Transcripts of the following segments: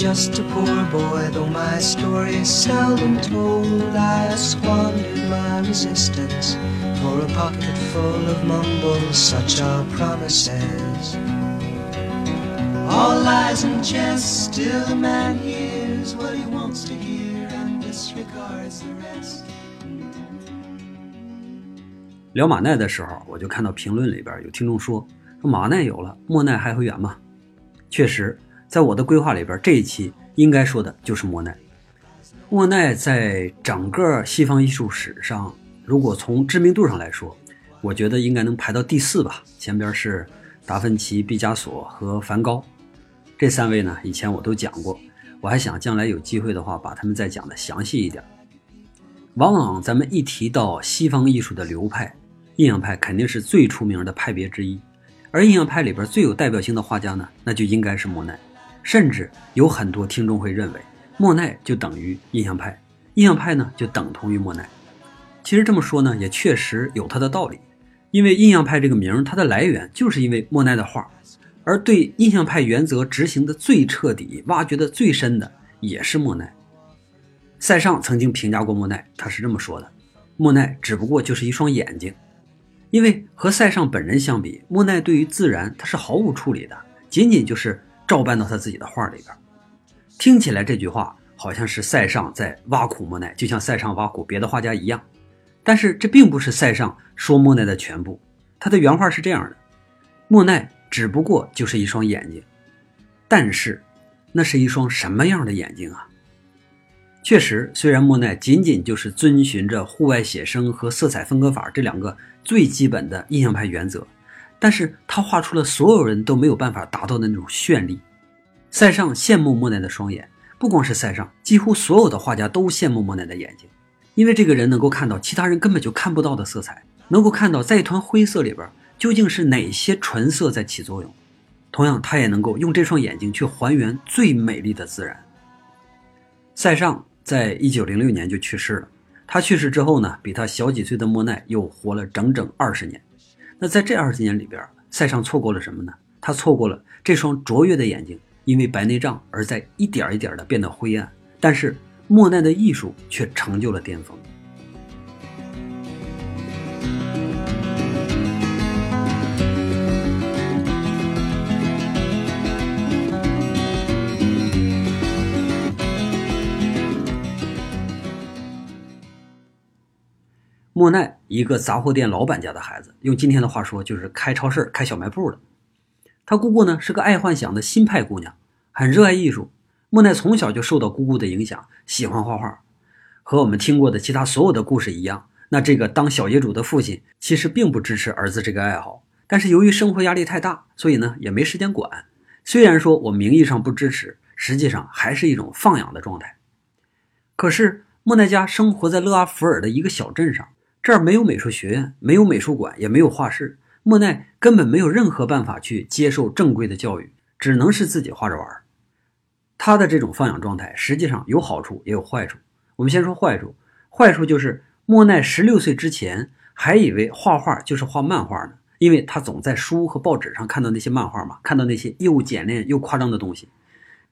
just a poor boy, though my story is seldom told. I squandered my resistance for a pocket full of mumbles, such are promises. All lies and jest, still a man hears what he wants to hear and disregards the rest. 聊马奈的时候，我就看到评论里边有听众说：“说马奈有了，莫奈还会远吗？”确实，在我的规划里边，这一期应该说的就是莫奈。莫奈在整个西方艺术史上，如果从知名度上来说，我觉得应该能排到第四吧。前边是达芬奇、毕加索和梵高，这三位呢，以前我都讲过，我还想将来有机会的话，把他们再讲的详细一点。往往咱们一提到西方艺术的流派，印象派肯定是最出名的派别之一。而印象派里边最有代表性的画家呢，那就应该是莫奈。甚至有很多听众会认为，莫奈就等于印象派，印象派呢就等同于莫奈。其实这么说呢，也确实有它的道理。因为印象派这个名，它的来源就是因为莫奈的画，而对印象派原则执行的最彻底、挖掘的最深的，也是莫奈。塞尚曾经评价过莫奈，他是这么说的：莫奈只不过就是一双眼睛。因为和塞尚本人相比，莫奈对于自然他是毫无处理的，仅仅就是照搬到他自己的画里边。听起来这句话好像是塞尚在挖苦莫奈，就像塞尚挖苦别的画家一样。但是这并不是塞尚说莫奈的全部，他的原话是这样的：莫奈只不过就是一双眼睛，但是那是一双什么样的眼睛啊？确实，虽然莫奈仅仅就是遵循着户外写生和色彩分割法这两个最基本的印象派原则，但是他画出了所有人都没有办法达到的那种绚丽。塞尚羡慕莫奈的双眼，不光是塞尚，几乎所有的画家都羡慕莫奈的眼睛，因为这个人能够看到其他人根本就看不到的色彩，能够看到在一团灰色里边究竟是哪些纯色在起作用。同样，他也能够用这双眼睛去还原最美丽的自然。塞尚。在一九零六年就去世了。他去世之后呢，比他小几岁的莫奈又活了整整二十年。那在这二十年里边，塞尚错过了什么呢？他错过了这双卓越的眼睛，因为白内障而在一点一点的变得灰暗。但是莫奈的艺术却成就了巅峰。莫奈，一个杂货店老板家的孩子，用今天的话说，就是开超市、开小卖部的。他姑姑呢是个爱幻想的新派姑娘，很热爱艺术。莫奈从小就受到姑姑的影响，喜欢画画。和我们听过的其他所有的故事一样，那这个当小业主的父亲其实并不支持儿子这个爱好，但是由于生活压力太大，所以呢也没时间管。虽然说我名义上不支持，实际上还是一种放养的状态。可是莫奈家生活在勒阿弗尔的一个小镇上。这儿没有美术学院，没有美术馆，也没有画室。莫奈根本没有任何办法去接受正规的教育，只能是自己画着玩。他的这种放养状态实际上有好处也有坏处。我们先说坏处，坏处就是莫奈十六岁之前还以为画画就是画漫画呢，因为他总在书和报纸上看到那些漫画嘛，看到那些又简练又夸张的东西，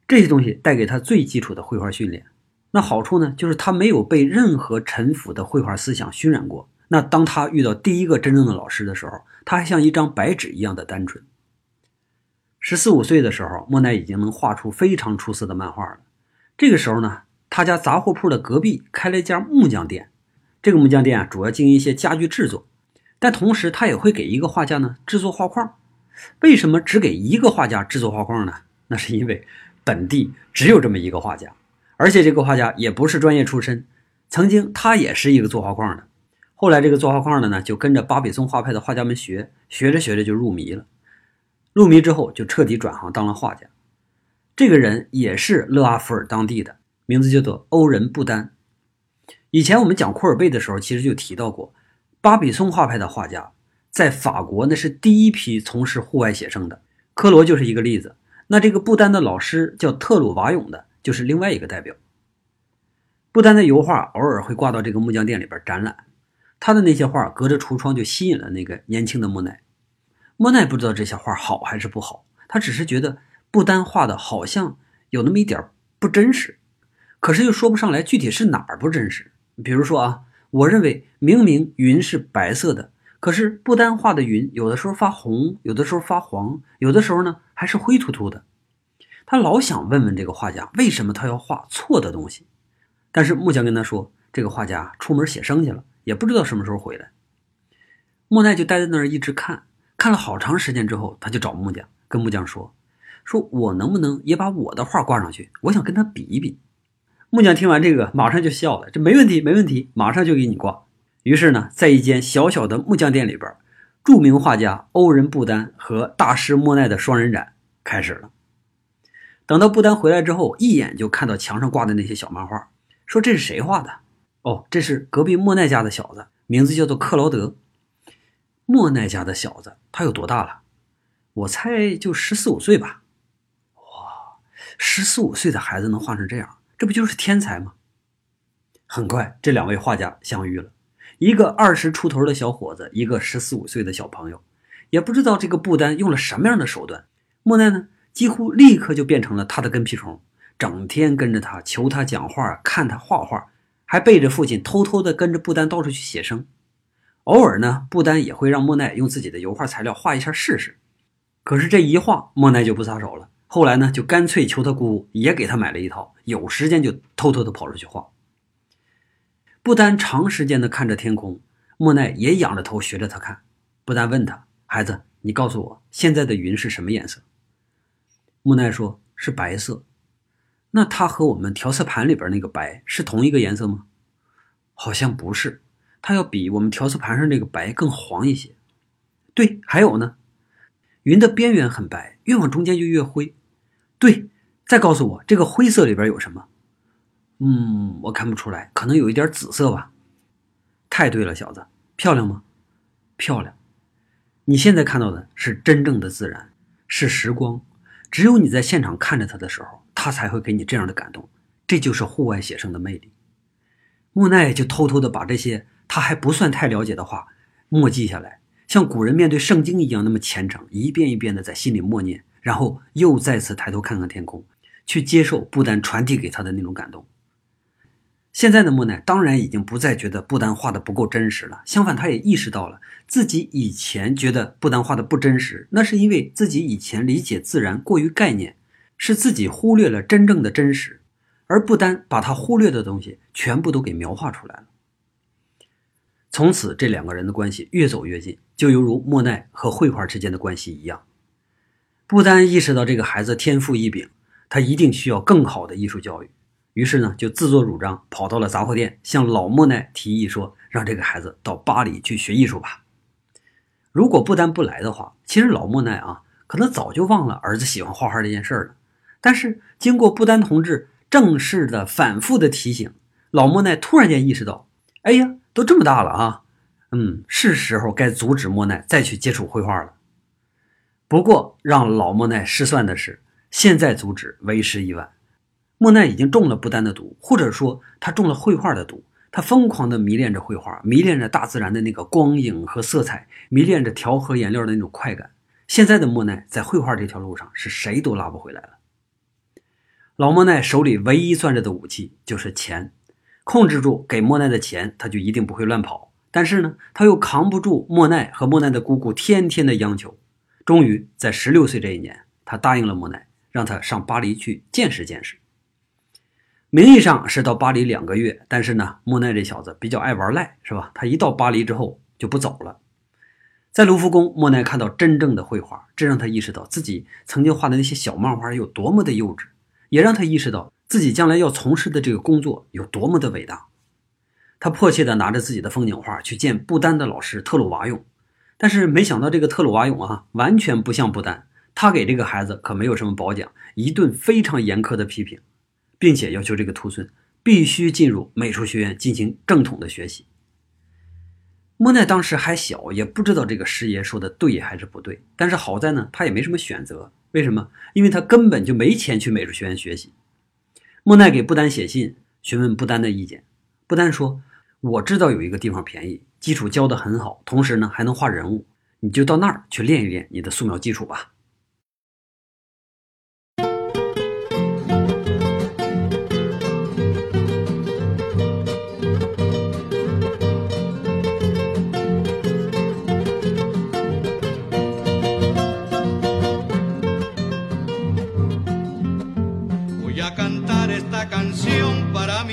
这些东西带给他最基础的绘画训练。那好处呢，就是他没有被任何陈腐的绘画思想熏染过。那当他遇到第一个真正的老师的时候，他还像一张白纸一样的单纯。十四五岁的时候，莫奈已经能画出非常出色的漫画了。这个时候呢，他家杂货铺的隔壁开了一家木匠店。这个木匠店啊，主要经营一些家具制作，但同时他也会给一个画家呢制作画框。为什么只给一个画家制作画框呢？那是因为本地只有这么一个画家。而且这个画家也不是专业出身，曾经他也是一个做画框的，后来这个做画框的呢，就跟着巴比松画派的画家们学，学着学着就入迷了，入迷之后就彻底转行当了画家。这个人也是勒阿弗尔当地的，名字叫做欧仁布丹。以前我们讲库尔贝的时候，其实就提到过，巴比松画派的画家在法国那是第一批从事户外写生的，科罗就是一个例子。那这个布丹的老师叫特鲁瓦永的。就是另外一个代表。不丹的油画偶尔会挂到这个木匠店里边展览，他的那些画隔着橱窗就吸引了那个年轻的莫奈。莫奈不知道这些画好还是不好，他只是觉得不丹画的好像有那么一点不真实，可是又说不上来具体是哪儿不真实。比如说啊，我认为明明云是白色的，可是不丹画的云有的时候发红，有的时候发黄，有的时候呢还是灰秃秃的。他老想问问这个画家，为什么他要画错的东西？但是木匠跟他说，这个画家出门写生去了，也不知道什么时候回来。莫奈就待在那儿一直看，看了好长时间之后，他就找木匠，跟木匠说：“说我能不能也把我的画挂上去？我想跟他比一比。”木匠听完这个，马上就笑了：“这没问题，没问题，马上就给你挂。”于是呢，在一间小小的木匠店里边，著名画家欧仁·布丹和大师莫奈的双人展开始了。等到布丹回来之后，一眼就看到墙上挂的那些小漫画，说：“这是谁画的？”哦，这是隔壁莫奈家的小子，名字叫做克劳德。莫奈家的小子，他有多大了？我猜就十四五岁吧。哇，十四五岁的孩子能画成这样，这不就是天才吗？很快，这两位画家相遇了，一个二十出头的小伙子，一个十四五岁的小朋友。也不知道这个布丹用了什么样的手段，莫奈呢？几乎立刻就变成了他的跟屁虫，整天跟着他，求他讲话，看他画画，还背着父亲偷偷的跟着布丹到处去写生。偶尔呢，布丹也会让莫奈用自己的油画材料画一下试试。可是这一画，莫奈就不撒手了。后来呢，就干脆求他姑姑也给他买了一套，有时间就偷偷的跑出去画。布丹长时间的看着天空，莫奈也仰着头学着他看。布丹问他：“孩子，你告诉我，现在的云是什么颜色？”木奈说：“是白色，那它和我们调色盘里边那个白是同一个颜色吗？好像不是，它要比我们调色盘上这个白更黄一些。对，还有呢，云的边缘很白，越往中间就越灰。对，再告诉我这个灰色里边有什么？嗯，我看不出来，可能有一点紫色吧。太对了，小子，漂亮吗？漂亮。你现在看到的是真正的自然，是时光。”只有你在现场看着他的时候，他才会给你这样的感动。这就是户外写生的魅力。莫奈就偷偷的把这些他还不算太了解的话默记下来，像古人面对圣经一样那么虔诚，一遍一遍的在心里默念，然后又再次抬头看看天空，去接受不丹传递给他的那种感动。现在的莫奈当然已经不再觉得不丹画的不够真实了，相反，他也意识到了自己以前觉得不丹画的不真实，那是因为自己以前理解自然过于概念，是自己忽略了真正的真实，而不丹把他忽略的东西全部都给描画出来了。从此，这两个人的关系越走越近，就犹如莫奈和绘画之间的关系一样。不丹意识到这个孩子天赋异禀，他一定需要更好的艺术教育。于是呢，就自作主张跑到了杂货店，向老莫奈提议说：“让这个孩子到巴黎去学艺术吧。”如果不丹不来的话，其实老莫奈啊，可能早就忘了儿子喜欢画画这件事了。但是经过不丹同志正式的、反复的提醒，老莫奈突然间意识到：“哎呀，都这么大了啊，嗯，是时候该阻止莫奈再去接触绘画了。”不过让老莫奈失算的是，现在阻止为时已晚。莫奈已经中了不丹的毒，或者说他中了绘画的毒。他疯狂地迷恋着绘画，迷恋着大自然的那个光影和色彩，迷恋着调和颜料的那种快感。现在的莫奈在绘画这条路上是谁都拉不回来了。老莫奈手里唯一攥着的武器就是钱，控制住给莫奈的钱，他就一定不会乱跑。但是呢，他又扛不住莫奈和莫奈的姑姑天天的央求。终于在十六岁这一年，他答应了莫奈，让他上巴黎去见识见识。名义上是到巴黎两个月，但是呢，莫奈这小子比较爱玩赖，是吧？他一到巴黎之后就不走了。在卢浮宫，莫奈看到真正的绘画，这让他意识到自己曾经画的那些小漫画有多么的幼稚，也让他意识到自己将来要从事的这个工作有多么的伟大。他迫切地拿着自己的风景画去见不丹的老师特鲁瓦永，但是没想到这个特鲁瓦永啊，完全不像不丹，他给这个孩子可没有什么褒奖，一顿非常严苛的批评。并且要求这个徒孙必须进入美术学院进行正统的学习。莫奈当时还小，也不知道这个师爷说的对还是不对。但是好在呢，他也没什么选择。为什么？因为他根本就没钱去美术学院学习。莫奈给不丹写信询问不丹的意见，不丹说：“我知道有一个地方便宜，基础教的很好，同时呢还能画人物，你就到那儿去练一练你的素描基础吧。”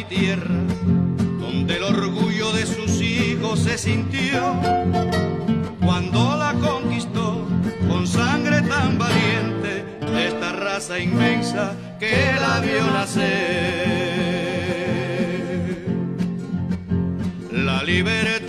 Tierra, donde el orgullo de sus hijos se sintió cuando la conquistó con sangre tan valiente de esta raza inmensa que la vio nacer. La libertad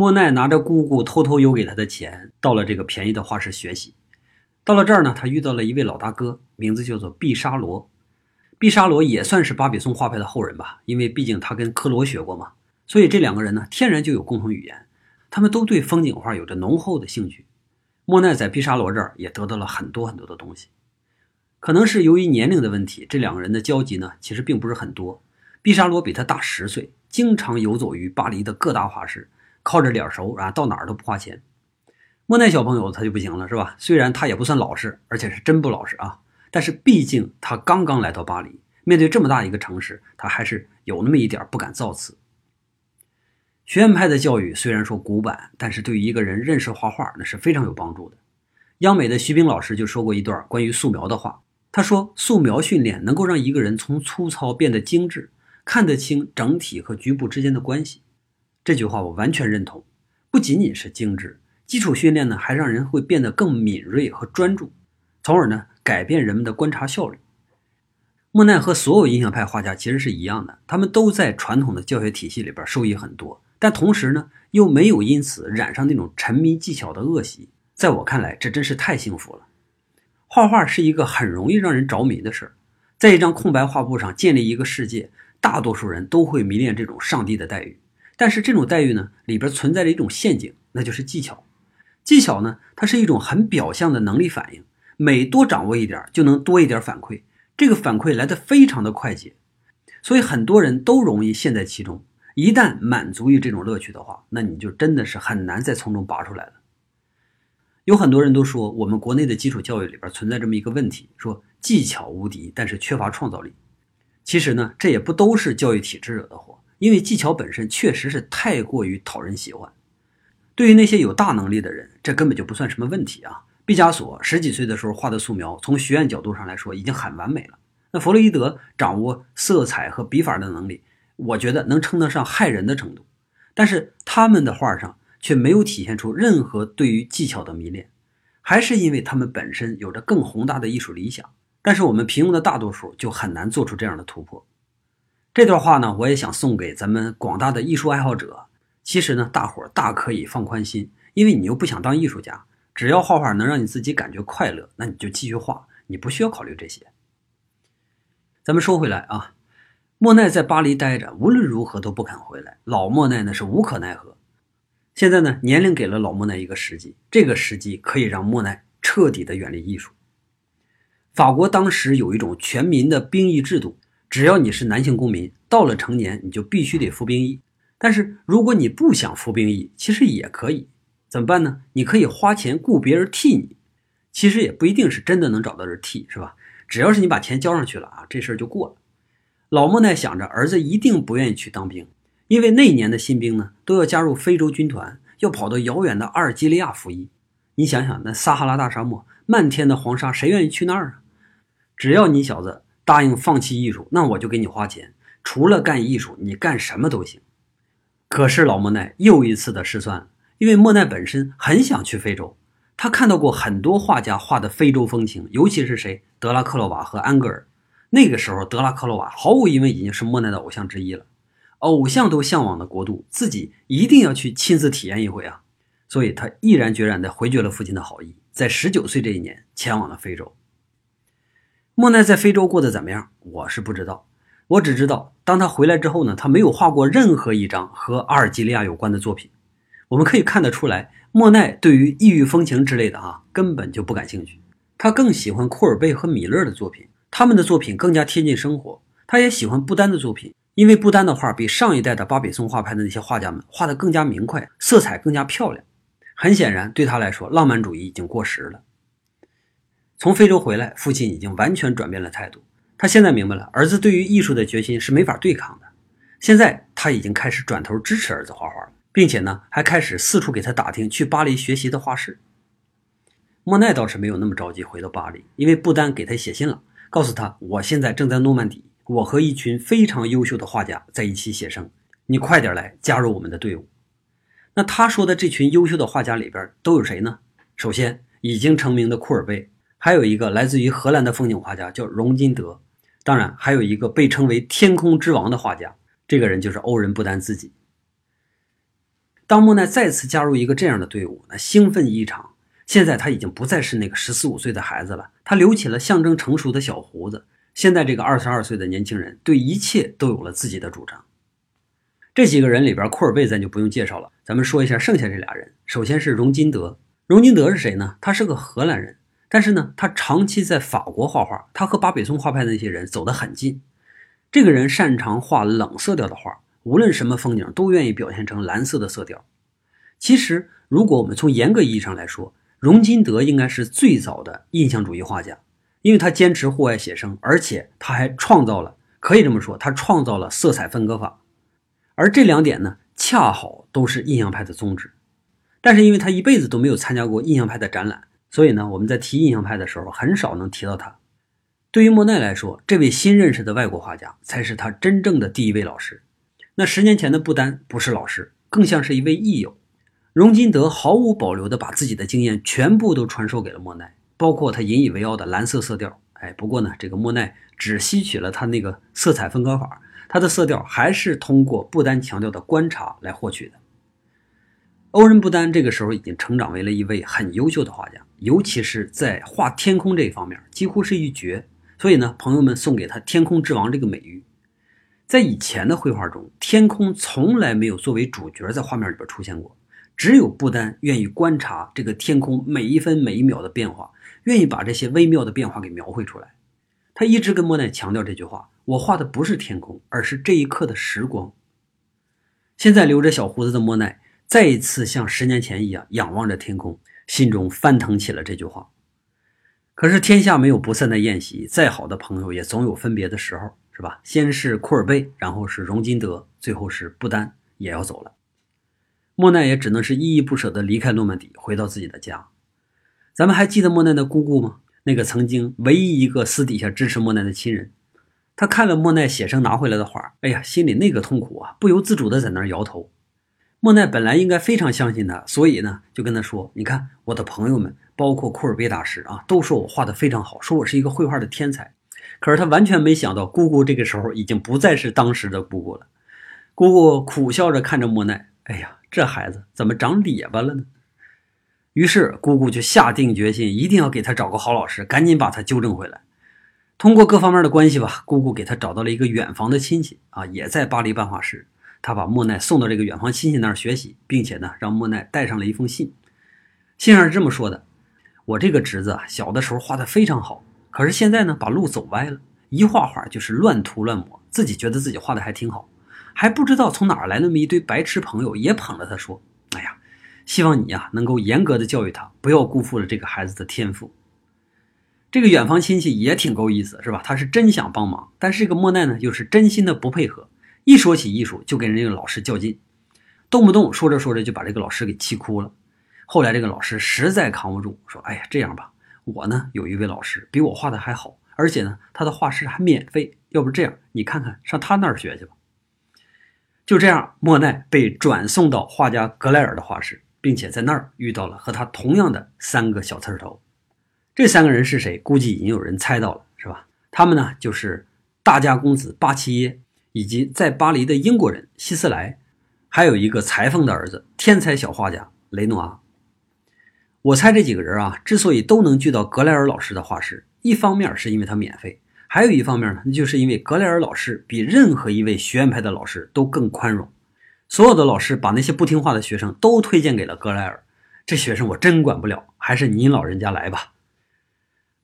莫奈拿着姑姑偷偷邮给他的钱，到了这个便宜的画室学习。到了这儿呢，他遇到了一位老大哥，名字叫做毕沙罗。毕沙罗也算是巴比松画派的后人吧，因为毕竟他跟科罗学过嘛，所以这两个人呢，天然就有共同语言。他们都对风景画有着浓厚的兴趣。莫奈在毕沙罗这儿也得到了很多很多的东西。可能是由于年龄的问题，这两个人的交集呢，其实并不是很多。毕沙罗比他大十岁，经常游走于巴黎的各大画室。靠着脸熟啊，到哪儿都不花钱。莫奈小朋友他就不行了，是吧？虽然他也不算老实，而且是真不老实啊，但是毕竟他刚刚来到巴黎，面对这么大一个城市，他还是有那么一点不敢造次。学院派的教育虽然说古板，但是对于一个人认识画画那是非常有帮助的。央美的徐冰老师就说过一段关于素描的话，他说：“素描训练能够让一个人从粗糙变得精致，看得清整体和局部之间的关系。”这句话我完全认同，不仅仅是精致，基础训练呢，还让人会变得更敏锐和专注，从而呢改变人们的观察效率。莫奈和所有印象派画家其实是一样的，他们都在传统的教学体系里边受益很多，但同时呢又没有因此染上那种沉迷技巧的恶习。在我看来，这真是太幸福了。画画是一个很容易让人着迷的事儿，在一张空白画布上建立一个世界，大多数人都会迷恋这种上帝的待遇。但是这种待遇呢，里边存在着一种陷阱，那就是技巧。技巧呢，它是一种很表象的能力反应，每多掌握一点，就能多一点反馈。这个反馈来得非常的快捷，所以很多人都容易陷在其中。一旦满足于这种乐趣的话，那你就真的是很难再从中拔出来了。有很多人都说，我们国内的基础教育里边存在这么一个问题，说技巧无敌，但是缺乏创造力。其实呢，这也不都是教育体制惹的祸。因为技巧本身确实是太过于讨人喜欢，对于那些有大能力的人，这根本就不算什么问题啊。毕加索十几岁的时候画的素描，从学院角度上来说已经很完美了。那弗洛伊德掌握色彩和笔法的能力，我觉得能称得上骇人的程度。但是他们的画上却没有体现出任何对于技巧的迷恋，还是因为他们本身有着更宏大的艺术理想。但是我们平庸的大多数就很难做出这样的突破。这段话呢，我也想送给咱们广大的艺术爱好者。其实呢，大伙儿大可以放宽心，因为你又不想当艺术家，只要画画能让你自己感觉快乐，那你就继续画，你不需要考虑这些。咱们说回来啊，莫奈在巴黎待着，无论如何都不肯回来。老莫奈呢是无可奈何。现在呢，年龄给了老莫奈一个时机，这个时机可以让莫奈彻底的远离艺术。法国当时有一种全民的兵役制度。只要你是男性公民，到了成年你就必须得服兵役。但是如果你不想服兵役，其实也可以，怎么办呢？你可以花钱雇别人替你，其实也不一定是真的能找到人替，是吧？只要是你把钱交上去了啊，这事儿就过了。老莫奈想着儿子一定不愿意去当兵，因为那年的新兵呢都要加入非洲军团，要跑到遥远的阿尔及利亚服役。你想想，那撒哈拉大沙漠，漫天的黄沙，谁愿意去那儿啊？只要你小子。答应放弃艺术，那我就给你花钱。除了干艺术，你干什么都行。可是老莫奈又一次的失算了，因为莫奈本身很想去非洲，他看到过很多画家画的非洲风情，尤其是谁，德拉克洛瓦和安格尔。那个时候，德拉克洛瓦毫无疑问已经是莫奈的偶像之一了。偶像都向往的国度，自己一定要去亲自体验一回啊！所以他毅然决然地回绝了父亲的好意，在十九岁这一年前往了非洲。莫奈在非洲过得怎么样？我是不知道，我只知道，当他回来之后呢，他没有画过任何一张和阿尔及利亚有关的作品。我们可以看得出来，莫奈对于异域风情之类的啊，根本就不感兴趣。他更喜欢库尔贝和米勒的作品，他们的作品更加贴近生活。他也喜欢布丹的作品，因为布丹的画比上一代的巴比松画派的那些画家们画得更加明快，色彩更加漂亮。很显然，对他来说，浪漫主义已经过时了。从非洲回来，父亲已经完全转变了态度。他现在明白了，儿子对于艺术的决心是没法对抗的。现在他已经开始转头支持儿子画画了，并且呢，还开始四处给他打听去巴黎学习的画室。莫奈倒是没有那么着急回到巴黎，因为布丹给他写信了，告诉他我现在正在诺曼底，我和一群非常优秀的画家在一起写生，你快点来加入我们的队伍。那他说的这群优秀的画家里边都有谁呢？首先，已经成名的库尔贝，还有一个来自于荷兰的风景画家叫荣金德。当然，还有一个被称为“天空之王”的画家，这个人就是欧仁·布丹自己。当莫奈再次加入一个这样的队伍，那兴奋异常。现在他已经不再是那个十四五岁的孩子了，他留起了象征成熟的小胡子。现在这个二十二岁的年轻人，对一切都有了自己的主张。这几个人里边，库尔贝咱就不用介绍了，咱们说一下剩下这俩人。首先是荣金德，荣金德是谁呢？他是个荷兰人。但是呢，他长期在法国画画，他和巴比松画派的那些人走得很近。这个人擅长画冷色调的画，无论什么风景都愿意表现成蓝色的色调。其实，如果我们从严格意义上来说，荣金德应该是最早的印象主义画家，因为他坚持户外写生，而且他还创造了，可以这么说，他创造了色彩分割法。而这两点呢，恰好都是印象派的宗旨。但是，因为他一辈子都没有参加过印象派的展览。所以呢，我们在提印象派的时候，很少能提到他。对于莫奈来说，这位新认识的外国画家才是他真正的第一位老师。那十年前的不丹不是老师，更像是一位益友。荣金德毫无保留地把自己的经验全部都传授给了莫奈，包括他引以为傲的蓝色色调。哎，不过呢，这个莫奈只吸取了他那个色彩分割法，他的色调还是通过不丹强调的观察来获取的。欧仁·布丹这个时候已经成长为了一位很优秀的画家，尤其是在画天空这一方面，几乎是一绝。所以呢，朋友们送给他“天空之王”这个美誉。在以前的绘画中，天空从来没有作为主角在画面里边出现过，只有布丹愿意观察这个天空每一分每一秒的变化，愿意把这些微妙的变化给描绘出来。他一直跟莫奈强调这句话：“我画的不是天空，而是这一刻的时光。”现在留着小胡子的莫奈。再一次像十年前一样仰望着天空，心中翻腾起了这句话。可是天下没有不散的宴席，再好的朋友也总有分别的时候，是吧？先是库尔贝，然后是荣金德，最后是布丹也要走了。莫奈也只能是依依不舍地离开诺曼底，回到自己的家。咱们还记得莫奈的姑姑吗？那个曾经唯一一个私底下支持莫奈的亲人，他看了莫奈写生拿回来的画，哎呀，心里那个痛苦啊，不由自主地在那儿摇头。莫奈本来应该非常相信他，所以呢，就跟他说：“你看，我的朋友们，包括库尔贝大师啊，都说我画的非常好，说我是一个绘画的天才。”可是他完全没想到，姑姑这个时候已经不再是当时的姑姑了。姑姑苦笑着看着莫奈：“哎呀，这孩子怎么长咧巴了呢？”于是姑姑就下定决心，一定要给他找个好老师，赶紧把他纠正回来。通过各方面的关系吧，姑姑给他找到了一个远房的亲戚啊，也在巴黎办画室。他把莫奈送到这个远方亲戚那儿学习，并且呢，让莫奈带上了一封信。信上是这么说的：“我这个侄子啊，小的时候画的非常好，可是现在呢，把路走歪了，一画画就是乱涂乱抹，自己觉得自己画的还挺好，还不知道从哪来那么一堆白痴朋友，也捧着他说：‘哎呀，希望你呀能够严格的教育他，不要辜负了这个孩子的天赋。’这个远方亲戚也挺够意思，是吧？他是真想帮忙，但是这个莫奈呢，又是真心的不配合。”一说起艺术，就跟人家老师较劲，动不动说着说着就把这个老师给气哭了。后来这个老师实在扛不住，说：“哎呀，这样吧，我呢有一位老师比我画的还好，而且呢他的画室还免费。要不这样，你看看上他那儿学去吧。”就这样，莫奈被转送到画家格莱尔的画室，并且在那儿遇到了和他同样的三个小刺头。这三个人是谁？估计已经有人猜到了，是吧？他们呢就是大家公子巴齐耶。以及在巴黎的英国人希斯莱，还有一个裁缝的儿子，天才小画家雷诺阿。我猜这几个人啊，之所以都能聚到格莱尔老师的画室，一方面是因为他免费，还有一方面呢，那就是因为格莱尔老师比任何一位学院派的老师都更宽容。所有的老师把那些不听话的学生都推荐给了格莱尔，这学生我真管不了，还是您老人家来吧。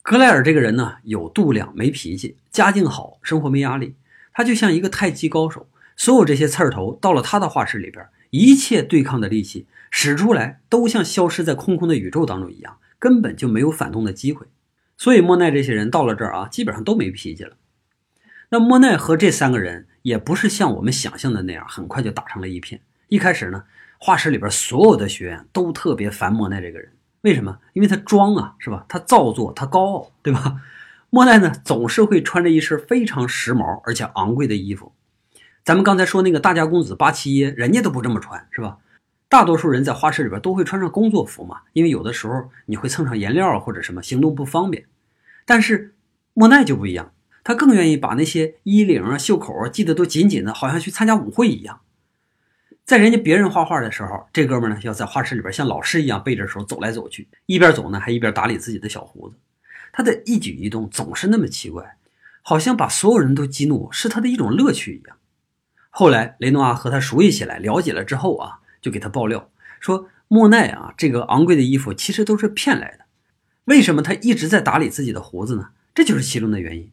格莱尔这个人呢，有度量，没脾气，家境好，生活没压力。他就像一个太极高手，所有这些刺儿头到了他的画室里边，一切对抗的力气使出来，都像消失在空空的宇宙当中一样，根本就没有反动的机会。所以莫奈这些人到了这儿啊，基本上都没脾气了。那莫奈和这三个人也不是像我们想象的那样，很快就打成了一片。一开始呢，画室里边所有的学员都特别烦莫奈这个人。为什么？因为他装啊，是吧？他造作，他高傲，对吧？莫奈呢，总是会穿着一身非常时髦而且昂贵的衣服。咱们刚才说那个大家公子巴齐耶，人家都不这么穿，是吧？大多数人在画室里边都会穿上工作服嘛，因为有的时候你会蹭上颜料或者什么，行动不方便。但是莫奈就不一样，他更愿意把那些衣领啊、袖口啊系得都紧紧的，好像去参加舞会一样。在人家别人画画的时候，这哥们呢要在画室里边像老师一样背着手走来走去，一边走呢还一边打理自己的小胡子。他的一举一动总是那么奇怪，好像把所有人都激怒是他的一种乐趣一样。后来雷诺阿和他熟悉起来，了解了之后啊，就给他爆料说，莫奈啊这个昂贵的衣服其实都是骗来的。为什么他一直在打理自己的胡子呢？这就是其中的原因。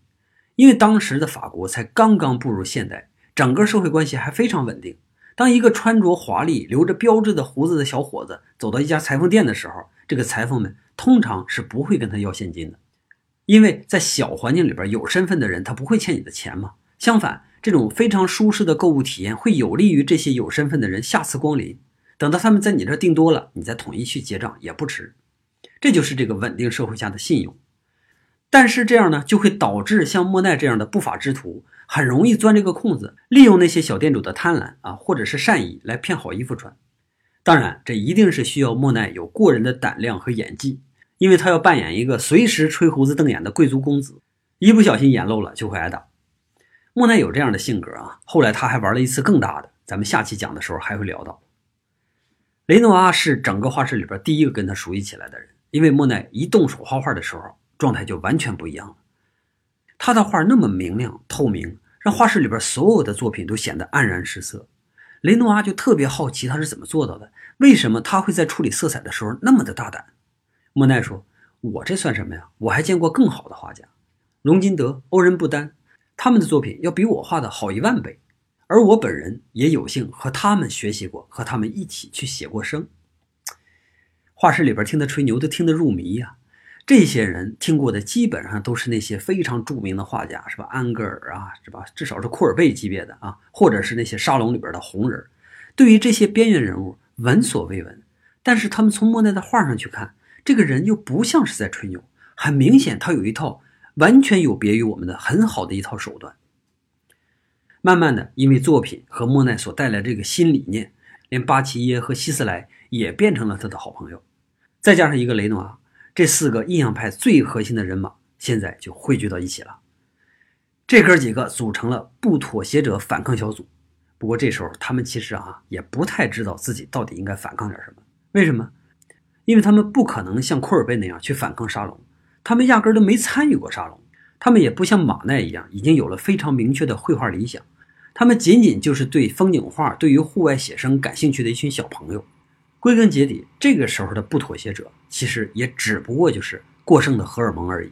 因为当时的法国才刚刚步入现代，整个社会关系还非常稳定。当一个穿着华丽、留着标志的胡子的小伙子走到一家裁缝店的时候，这个裁缝们通常是不会跟他要现金的，因为在小环境里边，有身份的人他不会欠你的钱嘛。相反，这种非常舒适的购物体验会有利于这些有身份的人下次光临。等到他们在你这订多了，你再统一去结账也不迟。这就是这个稳定社会下的信用。但是这样呢，就会导致像莫奈这样的不法之徒。很容易钻这个空子，利用那些小店主的贪婪啊，或者是善意来骗好衣服穿。当然，这一定是需要莫奈有过人的胆量和演技，因为他要扮演一个随时吹胡子瞪眼的贵族公子，一不小心演漏了就会挨打。莫奈有这样的性格啊，后来他还玩了一次更大的，咱们下期讲的时候还会聊到。雷诺阿是整个画室里边第一个跟他熟悉起来的人，因为莫奈一动手画画的时候，状态就完全不一样了。他的画那么明亮透明，让画室里边所有的作品都显得黯然失色。雷诺阿就特别好奇他是怎么做到的，为什么他会在处理色彩的时候那么的大胆？莫奈说：“我这算什么呀？我还见过更好的画家，龙金德、欧仁布丹，他们的作品要比我画的好一万倍。而我本人也有幸和他们学习过，和他们一起去写过生。”画室里边听他吹牛都听得入迷呀。这些人听过的基本上都是那些非常著名的画家，是吧？安格尔啊，是吧？至少是库尔贝级别的啊，或者是那些沙龙里边的红人。对于这些边缘人物，闻所未闻。但是他们从莫奈的画上去看，这个人又不像是在吹牛，很明显他有一套完全有别于我们的很好的一套手段。慢慢的，因为作品和莫奈所带来这个新理念，连巴齐耶和希斯莱也变成了他的好朋友，再加上一个雷诺阿。这四个印象派最核心的人马现在就汇聚到一起了，这哥几个组成了不妥协者反抗小组。不过这时候他们其实啊也不太知道自己到底应该反抗点什么。为什么？因为他们不可能像库尔贝那样去反抗沙龙，他们压根儿都没参与过沙龙，他们也不像马奈一样已经有了非常明确的绘画理想，他们仅仅就是对风景画、对于户外写生感兴趣的一群小朋友。归根结底，这个时候的不妥协者，其实也只不过就是过剩的荷尔蒙而已。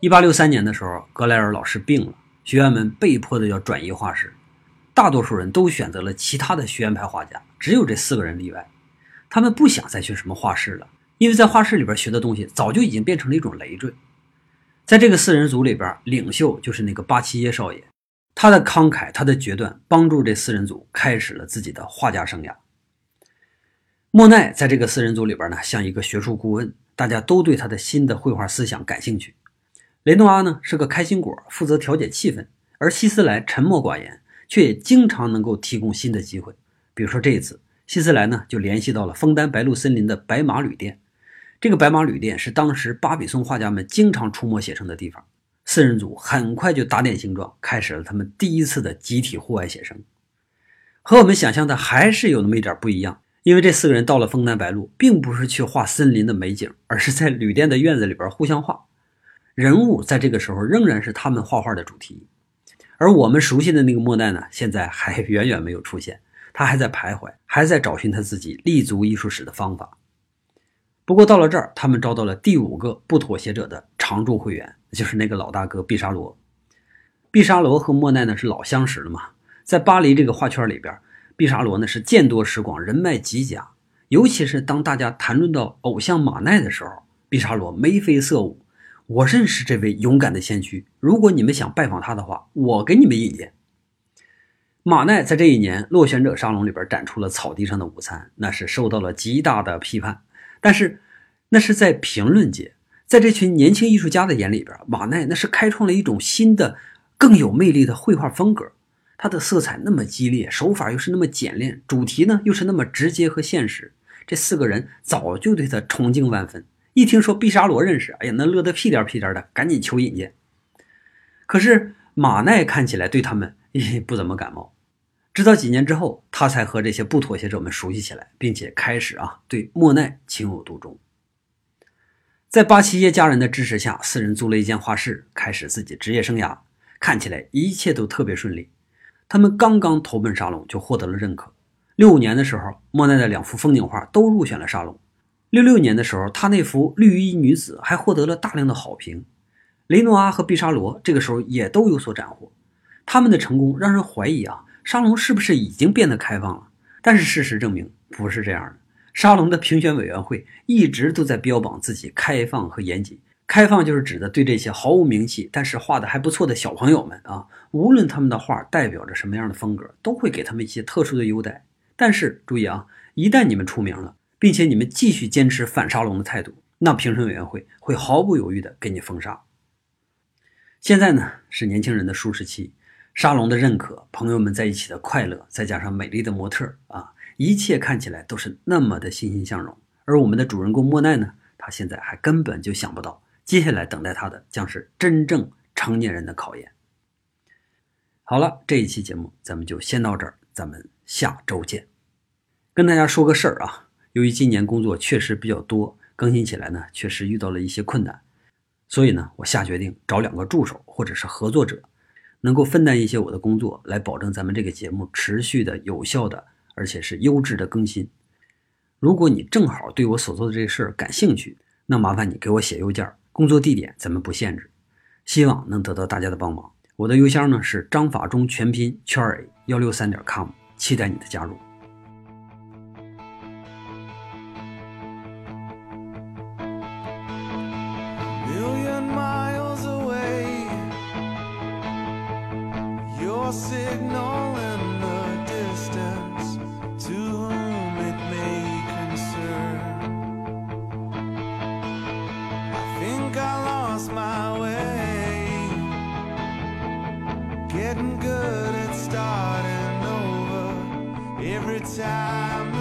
一八六三年的时候，格莱尔老师病了，学员们被迫的要转移画室。大多数人都选择了其他的学院派画家，只有这四个人例外。他们不想再去什么画室了，因为在画室里边学的东西早就已经变成了一种累赘。在这个四人组里边，领袖就是那个巴齐耶少爷，他的慷慨，他的决断，帮助这四人组开始了自己的画家生涯。莫奈在这个四人组里边呢，像一个学术顾问，大家都对他的新的绘画思想感兴趣。雷诺阿呢是个开心果，负责调节气氛，而希斯莱沉默寡言，却也经常能够提供新的机会。比如说这一次，希斯莱呢就联系到了枫丹白露森林的白马旅店。这个白马旅店是当时巴比松画家们经常出没写生的地方。四人组很快就打点形状，开始了他们第一次的集体户外写生。和我们想象的还是有那么一点不一样，因为这四个人到了枫丹白露，并不是去画森林的美景，而是在旅店的院子里边互相画。人物在这个时候仍然是他们画画的主题，而我们熟悉的那个莫奈呢，现在还 远远没有出现，他还在徘徊，还在找寻他自己立足艺术史的方法。不过到了这儿，他们招到了第五个不妥协者的常驻会员，就是那个老大哥毕沙罗。毕沙罗和莫奈呢是老相识了嘛，在巴黎这个画圈里边，毕沙罗呢是见多识广，人脉极佳。尤其是当大家谈论到偶像马奈的时候，毕沙罗眉飞色舞。我认识这位勇敢的先驱，如果你们想拜访他的话，我给你们引荐。马奈在这一年落选者沙龙里边展出了草地上的午餐，那是受到了极大的批判。但是，那是在评论界，在这群年轻艺术家的眼里边，马奈那是开创了一种新的、更有魅力的绘画风格。他的色彩那么激烈，手法又是那么简练，主题呢又是那么直接和现实。这四个人早就对他崇敬万分。一听说毕沙罗认识，哎呀，那乐得屁颠屁颠的，赶紧求引荐。可是马奈看起来对他们也不怎么感冒。直到几年之后，他才和这些不妥协者们熟悉起来，并且开始啊对莫奈情有独钟。在巴齐耶家人的支持下，四人租了一间画室，开始自己职业生涯。看起来一切都特别顺利。他们刚刚投奔沙龙，就获得了认可。六五年的时候，莫奈的两幅风景画都入选了沙龙。六六年的时候，他那幅绿衣女子还获得了大量的好评。雷诺阿和毕沙罗这个时候也都有所斩获。他们的成功让人怀疑啊。沙龙是不是已经变得开放了？但是事实证明不是这样的。沙龙的评选委员会一直都在标榜自己开放和严谨。开放就是指的对这些毫无名气但是画的还不错的小朋友们啊，无论他们的画代表着什么样的风格，都会给他们一些特殊的优待。但是注意啊，一旦你们出名了，并且你们继续坚持反沙龙的态度，那评审委员会会毫不犹豫地给你封杀。现在呢，是年轻人的舒适期。沙龙的认可，朋友们在一起的快乐，再加上美丽的模特啊，一切看起来都是那么的欣欣向荣。而我们的主人公莫奈呢，他现在还根本就想不到，接下来等待他的将是真正成年人的考验。好了，这一期节目咱们就先到这儿，咱们下周见。跟大家说个事儿啊，由于今年工作确实比较多，更新起来呢确实遇到了一些困难，所以呢，我下决定找两个助手或者是合作者。能够分担一些我的工作，来保证咱们这个节目持续的、有效的，而且是优质的更新。如果你正好对我所做的这事儿感兴趣，那麻烦你给我写邮件，工作地点咱们不限制，希望能得到大家的帮忙。我的邮箱呢是张法中全拼圈 a 幺六三点 com，期待你的加入。Lost my way, getting good at starting over every time.